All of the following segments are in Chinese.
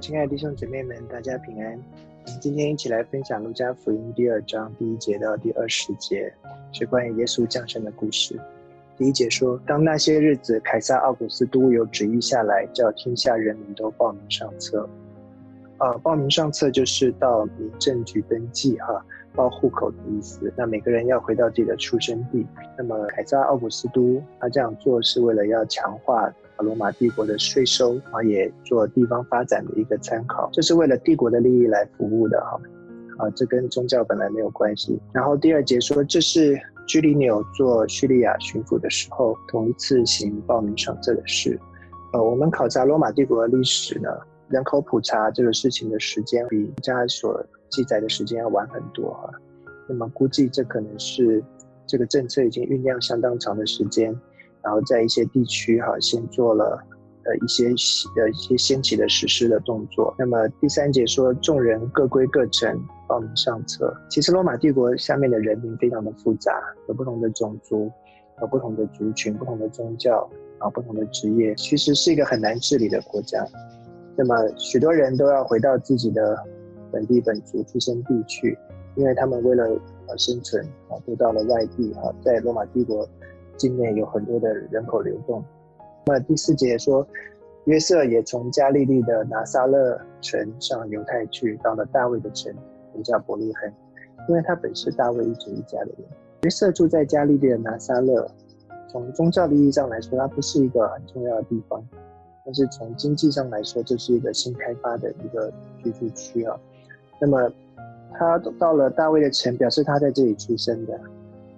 亲爱的弟兄姐妹们，大家平安。今天一起来分享《路加福音》第二章第一节到第二十节，是关于耶稣降生的故事。第一节说：当那些日子，凯撒奥古斯都有旨意下来，叫天下人民都报名上册。啊，报名上册就是到民政局登记哈，报户口的意思。那每个人要回到自己的出生地。那么凯撒奥古斯都他这样做是为了要强化。罗马帝国的税收啊，也做地方发展的一个参考，这是为了帝国的利益来服务的哈，啊，这跟宗教本来没有关系。然后第二节说，这是居里纽做叙利亚巡抚的时候，同一次行报名上册的事。呃，我们考察罗马帝国的历史呢，人口普查这个事情的时间比加所记载的时间要晚很多哈。那么估计这可能是这个政策已经酝酿相当长的时间。然后在一些地区哈，先做了呃一些呃一些先期的实施的动作。那么第三节说，众人各归各城，报名上册。其实罗马帝国下面的人民非常的复杂，有不同的种族，有不同的族群，不同的宗教，然后不同的职业，其实是一个很难治理的国家。那么许多人都要回到自己的本地本族出生地去，因为他们为了呃生存啊，都到了外地哈，在罗马帝国。境内有很多的人口流动。那第四节说，约瑟也从加利利的拿撒勒城上犹太去，到了大卫的城，名叫伯利恒，因为他本是大卫一族一家的人。约瑟住在加利利的拿撒勒，从宗教意义上来说，它不是一个很重要的地方，但是从经济上来说，这是一个新开发的一个居住区啊。那么他到了大卫的城，表示他在这里出生的。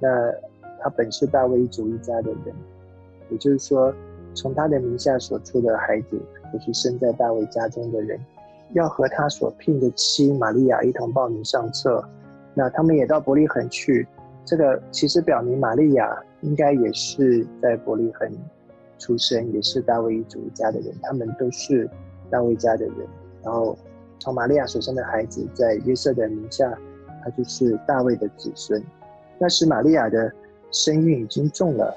那他本是大卫一族一家的人，也就是说，从他的名下所出的孩子，就是生在大卫家中的人，要和他所聘的妻玛利亚一同报名上册。那他们也到伯利恒去，这个其实表明玛利亚应该也是在伯利恒出生，也是大卫一族一家的人。他们都是大卫家的人。然后从玛利亚所生的孩子，在约瑟的名下，他就是大卫的子孙。那是玛利亚的。身孕已经重了，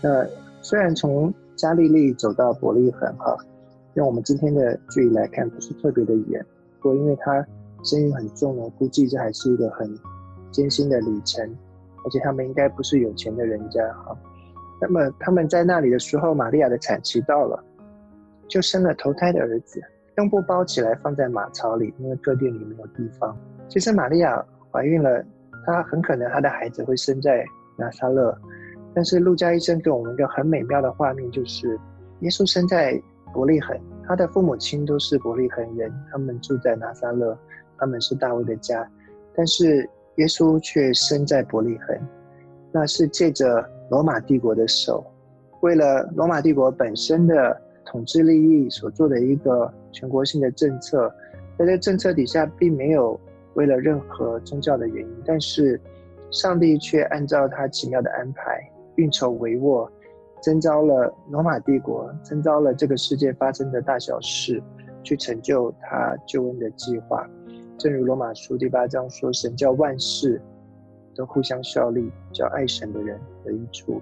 那虽然从加利利走到伯利恒哈，用我们今天的距离来看不是特别的远，不过因为他身孕很重呢，估计这还是一个很艰辛的旅程，而且他们应该不是有钱的人家哈。那么他们在那里的时候，玛利亚的产期到了，就生了头胎的儿子，用布包起来放在马槽里，因为客店里没有地方。其实玛利亚怀孕了，她很可能她的孩子会生在。拿撒勒，但是路加医生给我们一个很美妙的画面，就是耶稣生在伯利恒，他的父母亲都是伯利恒人，他们住在拿撒勒，他们是大卫的家，但是耶稣却生在伯利恒，那是借着罗马帝国的手，为了罗马帝国本身的统治利益所做的一个全国性的政策，在这政策底下，并没有为了任何宗教的原因，但是。上帝却按照他奇妙的安排，运筹帷幄，征召了罗马帝国，征召了这个世界发生的大小事，去成就他救恩的计划。正如罗马书第八章说：“神叫万事都互相效力，叫爱神的人的益处。”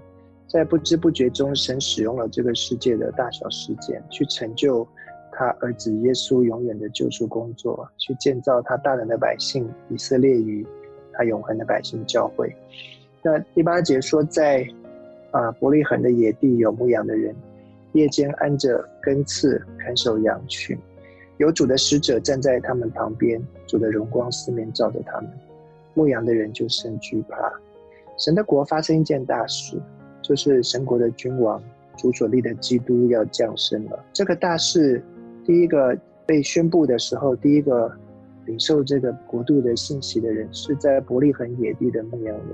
在不知不觉中，神使用了这个世界的大小事件，去成就他儿子耶稣永远的救赎工作，去建造他大能的百姓以色列与。他永恒的百姓教会。那第八节说，在啊伯利恒的野地有牧羊的人，夜间安着根刺看守羊群，有主的使者站在他们旁边，主的荣光四面照着他们，牧羊的人就甚惧怕。神的国发生一件大事，就是神国的君王主所立的基督要降生了。这个大事第一个被宣布的时候，第一个。领受这个国度的信息的人，是在伯利恒野地的牧羊人。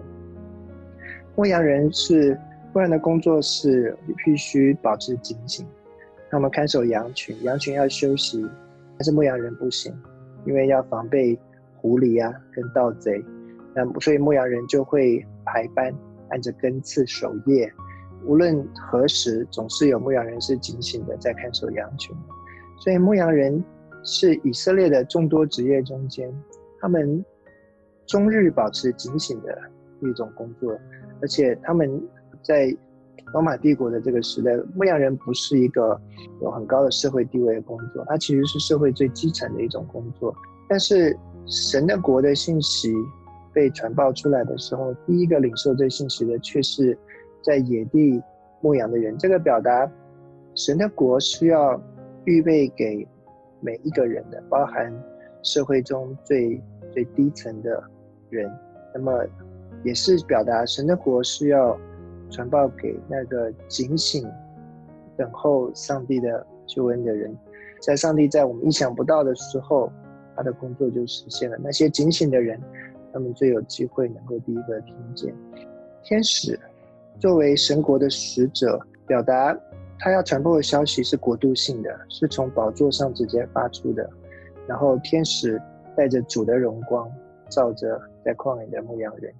牧羊人是牧羊的工作是必须保持警醒，他们看守羊群，羊群要休息，但是牧羊人不行，因为要防备狐狸啊跟盗贼。那所以牧羊人就会排班，按着根刺守夜，无论何时，总是有牧羊人是警醒的在看守羊群。所以牧羊人。是以色列的众多职业中间，他们终日保持警醒的一种工作，而且他们在罗马帝国的这个时代，牧羊人不是一个有很高的社会地位的工作，它其实是社会最基层的一种工作。但是神的国的信息被传报出来的时候，第一个领受这信息的却是在野地牧羊的人。这个表达神的国是要预备给每一个人的，包含社会中最最低层的人。那么也是表达神的国是要。传报给那个警醒、等候上帝的救恩的人，在上帝在我们意想不到的时候，他的工作就实现了。那些警醒的人，他们最有机会能够第一个听见。天使作为神国的使者，表达他要传播的消息是国度性的，是从宝座上直接发出的。然后天使带着主的荣光，照着在旷野的牧羊人。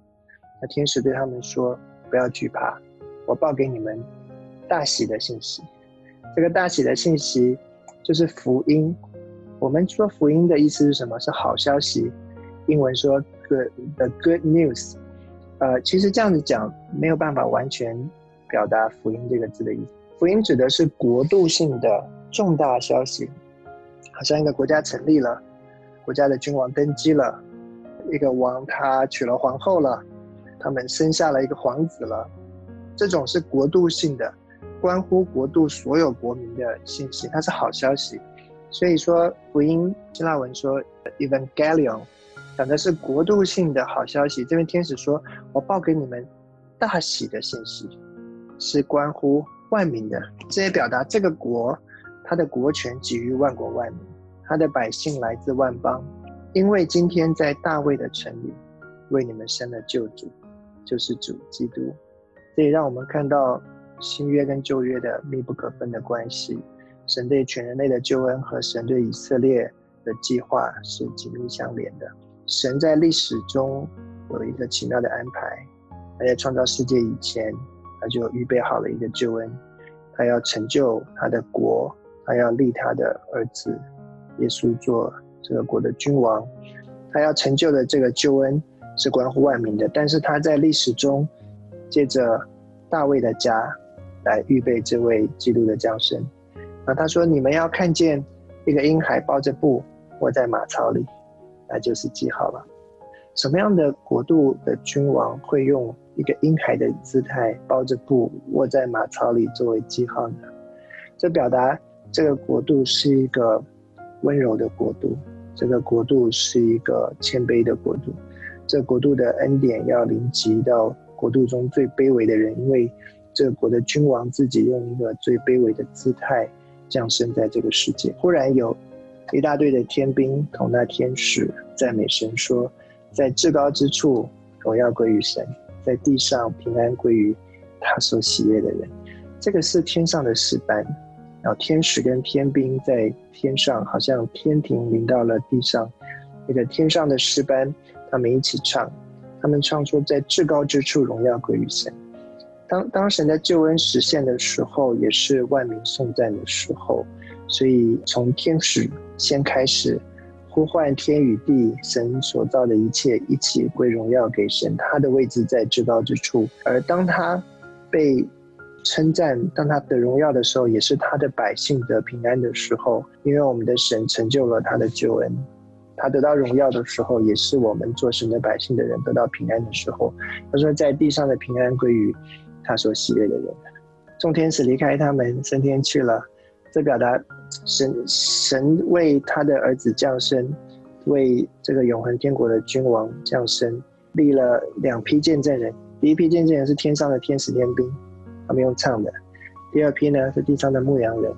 那天使对他们说。不要惧怕，我报给你们大喜的信息。这个大喜的信息就是福音。我们说福音的意思是什么？是好消息。英文说 “good the good news”。呃，其实这样子讲没有办法完全表达福音这个字的意思。福音指的是国度性的重大消息，好像一个国家成立了，国家的君王登基了，一个王他娶了皇后了。他们生下了一个皇子了，这种是国度性的，关乎国度所有国民的信息，它是好消息。所以说福音希腊文说 evangelion，讲的是国度性的好消息。这边天使说，我报给你们大喜的信息，是关乎万民的。这也表达这个国，它的国权给予万国万民，它的百姓来自万邦，因为今天在大卫的城里为你们生了救主。就是主基督，这也让我们看到新约跟旧约的密不可分的关系。神对全人类的救恩和神对以色列的计划是紧密相连的。神在历史中有一个奇妙的安排，他在创造世界以前，他就预备好了一个救恩，他要成就他的国，他要立他的儿子耶稣做这个国的君王，他要成就的这个救恩。是关乎万民的，但是他在历史中，借着大卫的家来预备这位基督的降生。那他说：“你们要看见一个婴孩抱着布卧在马槽里，那就是记号了。什么样的国度的君王会用一个婴孩的姿态包着布卧在马槽里作为记号呢？这表达这个国度是一个温柔的国度，这个国度是一个谦卑的国度。”这国度的恩典要临及到国度中最卑微的人，因为这国的君王自己用一个最卑微的姿态降生在这个世界。忽然有一大队的天兵同那天使赞美神说：“在至高之处荣耀归于神，在地上平安归于他所喜悦的人。”这个是天上的诗班，然后天使跟天兵在天上，好像天庭临到了地上，那个天上的诗班。他们一起唱，他们唱说，在至高之处荣耀归于神。当当神的救恩实现的时候，也是万民颂赞的时候。所以从天使先开始呼唤天与地，神所造的一切一起归荣耀给神。他的位置在至高之处。而当他被称赞，当他得荣耀的时候，也是他的百姓得平安的时候，因为我们的神成就了他的救恩。他得到荣耀的时候，也是我们做神的百姓的人得到平安的时候。他说，在地上的平安归于他所喜悦的人。众天使离开他们升天去了，这表达神神为他的儿子降生，为这个永恒天国的君王降生，立了两批见证人。第一批见证人是天上的天使天兵，他们用唱的；第二批呢是地上的牧羊人，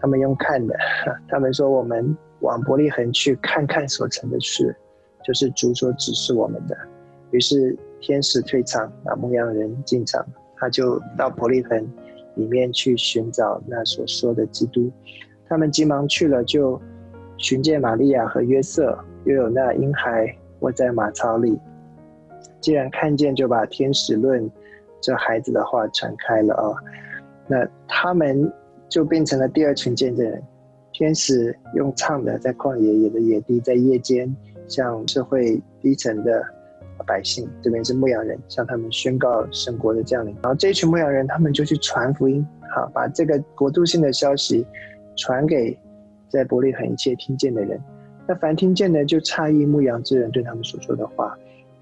他们用看的。他们说我们。往伯利恒去看看所成的事，就是主所指示我们的。于是天使退场，那牧羊人进场，他就到伯利恒里面去寻找那所说的基督。他们急忙去了，就寻见玛利亚和约瑟，又有那婴孩卧在马槽里。既然看见，就把天使论这孩子的话传开了啊。那他们就变成了第二群见证人。天使用唱的，在旷野野的野地，在夜间向社会低层的百姓，这边是牧羊人，向他们宣告神国的降临。然后这一群牧羊人，他们就去传福音，好，把这个国度性的消息传给在伯利恒一切听见的人。那凡听见的，就诧异牧羊之人对他们所说的话。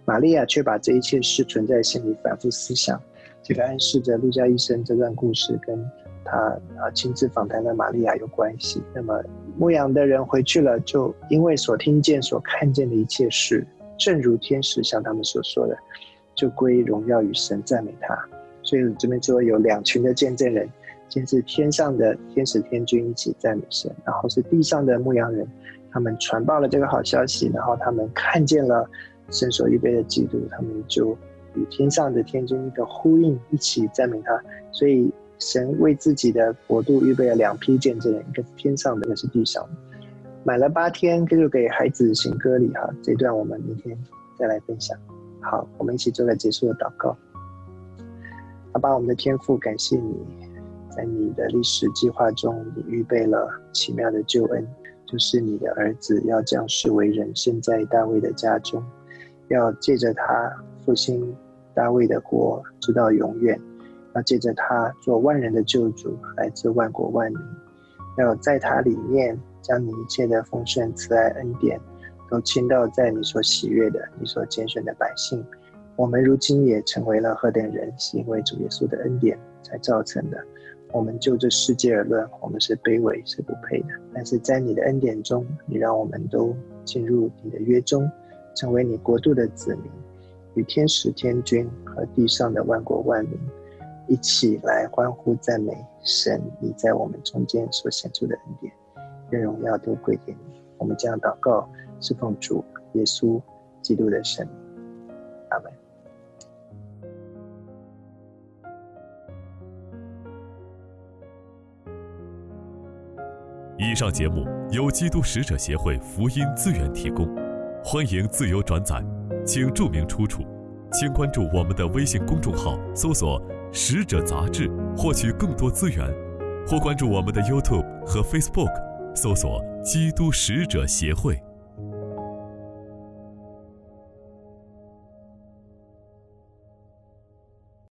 玛利亚却把这一切事存在心里，反复思想。这个暗示着路加医生这段故事跟他啊亲自访谈的玛利亚有关系。那么牧羊的人回去了，就因为所听见、所看见的一切事，正如天使向他们所说的，就归荣耀与神，赞美他。所以这边说有两群的见证人，先是天上的天使天君一起赞美神，然后是地上的牧羊人，他们传报了这个好消息，然后他们看见了。神所预备的基督，他们就与天上的天君一个呼应，一起赞美他。所以神为自己的国度预备了两批见证人，一个是天上的，一个是地上的。满了八天，这就给孩子行歌礼哈。这段我们明天再来分享。好，我们一起做个结束的祷告。好吧，我们的天父，感谢你在你的历史计划中，你预备了奇妙的救恩，就是你的儿子要降世为人，生在大卫的家中。要借着他复兴大卫的国，直到永远；要借着他做万人的救主，来自万国万民；要在他里面将你一切的丰盛、慈爱、恩典，都倾倒在你所喜悦的、你所拣选的百姓。我们如今也成为了何等人，是因为主耶稣的恩典才造成的。我们就这世界而论，我们是卑微、是不配的；但是在你的恩典中，你让我们都进入你的约中。成为你国度的子民，与天使、天君和地上的万国万民一起来欢呼赞美神，你在我们中间所显出的恩典，愿荣耀都归给你。我们将祷告，是奉主耶稣基督的神。阿门。以上节目由基督使者协会福音资源提供。欢迎自由转载，请注明出处。请关注我们的微信公众号，搜索“使者杂志”，获取更多资源；或关注我们的 YouTube 和 Facebook，搜索“基督使者协会”。